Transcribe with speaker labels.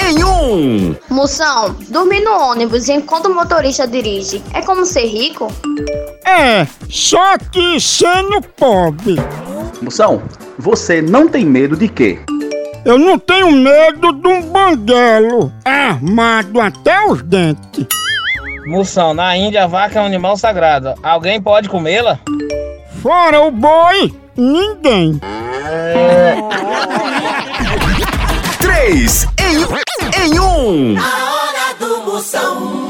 Speaker 1: em 1.
Speaker 2: Moção, dormir no ônibus enquanto o motorista dirige é como ser rico?
Speaker 3: É, só que sendo pobre.
Speaker 4: Moção, você não tem medo de quê?
Speaker 3: Eu não tenho medo de um banguelo armado até os dentes.
Speaker 5: Moção, na Índia a vaca é um animal sagrado. Alguém pode comê-la?
Speaker 3: Fora o boi, ninguém.
Speaker 1: 3 em, em 1.
Speaker 6: A hora do Moção.